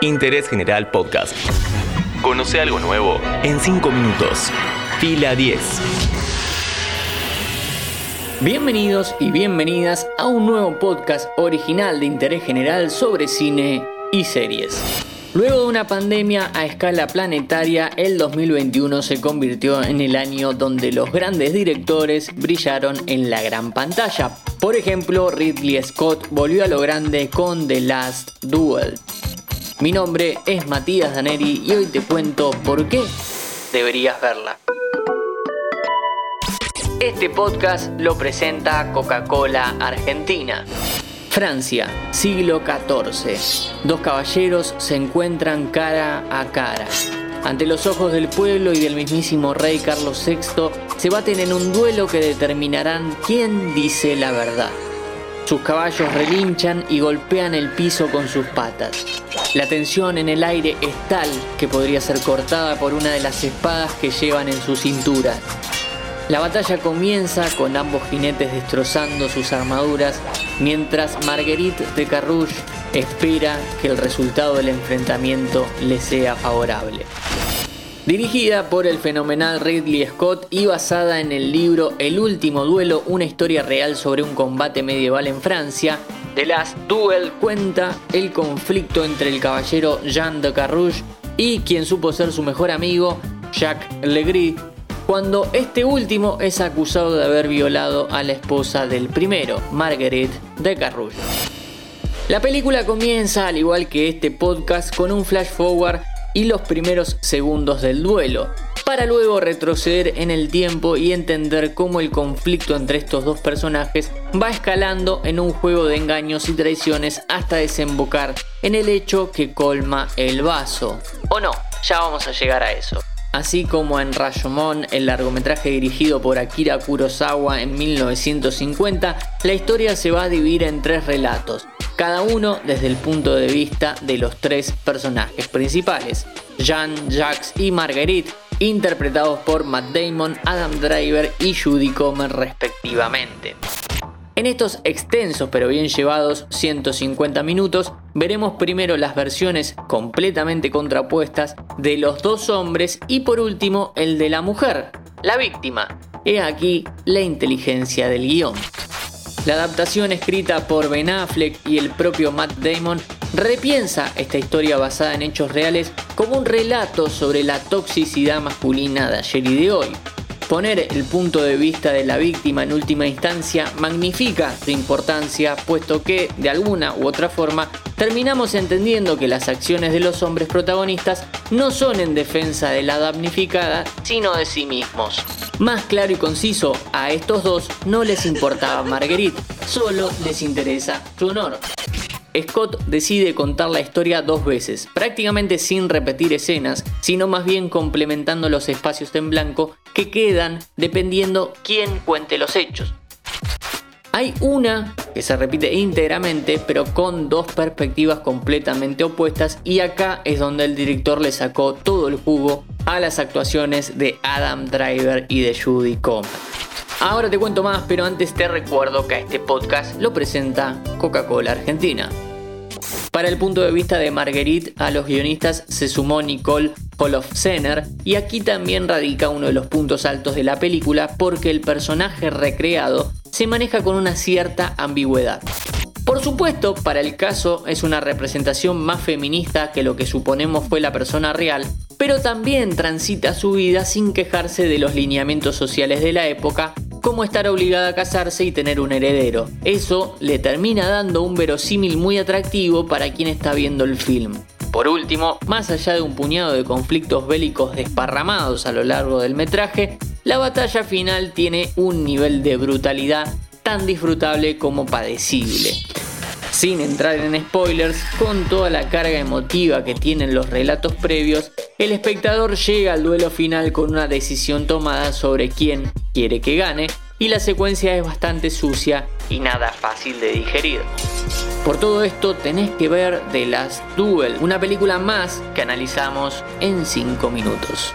Interés General Podcast. Conoce algo nuevo en 5 minutos. Fila 10. Bienvenidos y bienvenidas a un nuevo podcast original de interés general sobre cine y series. Luego de una pandemia a escala planetaria, el 2021 se convirtió en el año donde los grandes directores brillaron en la gran pantalla. Por ejemplo, Ridley Scott volvió a lo grande con The Last Duel. Mi nombre es Matías Daneri y hoy te cuento por qué deberías verla. Este podcast lo presenta Coca-Cola Argentina. Francia, siglo XIV. Dos caballeros se encuentran cara a cara. Ante los ojos del pueblo y del mismísimo rey Carlos VI, se baten en un duelo que determinarán quién dice la verdad. Sus caballos relinchan y golpean el piso con sus patas. La tensión en el aire es tal que podría ser cortada por una de las espadas que llevan en su cintura. La batalla comienza con ambos jinetes destrozando sus armaduras, mientras Marguerite de Carrouge espera que el resultado del enfrentamiento le sea favorable. Dirigida por el fenomenal Ridley Scott y basada en el libro El último duelo, una historia real sobre un combate medieval en Francia, The Last Duel cuenta el conflicto entre el caballero Jean de Carrouge y quien supo ser su mejor amigo, Jacques Legris, cuando este último es acusado de haber violado a la esposa del primero, Marguerite de Carrouge. La película comienza, al igual que este podcast, con un flash forward y los primeros segundos del duelo, para luego retroceder en el tiempo y entender cómo el conflicto entre estos dos personajes va escalando en un juego de engaños y traiciones hasta desembocar en el hecho que colma el vaso. O no, ya vamos a llegar a eso. Así como en Rashomon, el largometraje dirigido por Akira Kurosawa en 1950, la historia se va a dividir en tres relatos, cada uno desde el punto de vista de los tres personajes principales, Jean, Jacques y Marguerite, interpretados por Matt Damon, Adam Driver y Judy Comer respectivamente. En estos extensos pero bien llevados 150 minutos, veremos primero las versiones completamente contrapuestas de los dos hombres y por último el de la mujer, la víctima. He aquí la inteligencia del guion. La adaptación escrita por Ben Affleck y el propio Matt Damon repiensa esta historia basada en hechos reales como un relato sobre la toxicidad masculina de ayer y de hoy. Poner el punto de vista de la víctima en última instancia magnifica su importancia, puesto que, de alguna u otra forma, terminamos entendiendo que las acciones de los hombres protagonistas no son en defensa de la damnificada, sino de sí mismos. Más claro y conciso, a estos dos no les importaba Marguerite, solo les interesa su honor. Scott decide contar la historia dos veces, prácticamente sin repetir escenas, sino más bien complementando los espacios en blanco que quedan dependiendo quién cuente los hechos. Hay una que se repite íntegramente, pero con dos perspectivas completamente opuestas, y acá es donde el director le sacó todo el jugo a las actuaciones de Adam Driver y de Judy Comer. Ahora te cuento más, pero antes te recuerdo que a este podcast lo presenta Coca-Cola Argentina. Para el punto de vista de Marguerite, a los guionistas se sumó Nicole Holofcener y aquí también radica uno de los puntos altos de la película porque el personaje recreado se maneja con una cierta ambigüedad. Por supuesto, para el caso es una representación más feminista que lo que suponemos fue la persona real, pero también transita su vida sin quejarse de los lineamientos sociales de la época como estar obligada a casarse y tener un heredero. Eso le termina dando un verosímil muy atractivo para quien está viendo el film. Por último, más allá de un puñado de conflictos bélicos desparramados a lo largo del metraje, la batalla final tiene un nivel de brutalidad tan disfrutable como padecible. Sin entrar en spoilers, con toda la carga emotiva que tienen los relatos previos, el espectador llega al duelo final con una decisión tomada sobre quién quiere que gane y la secuencia es bastante sucia y nada fácil de digerir. Por todo esto tenés que ver The Last Duel, una película más que analizamos en 5 minutos.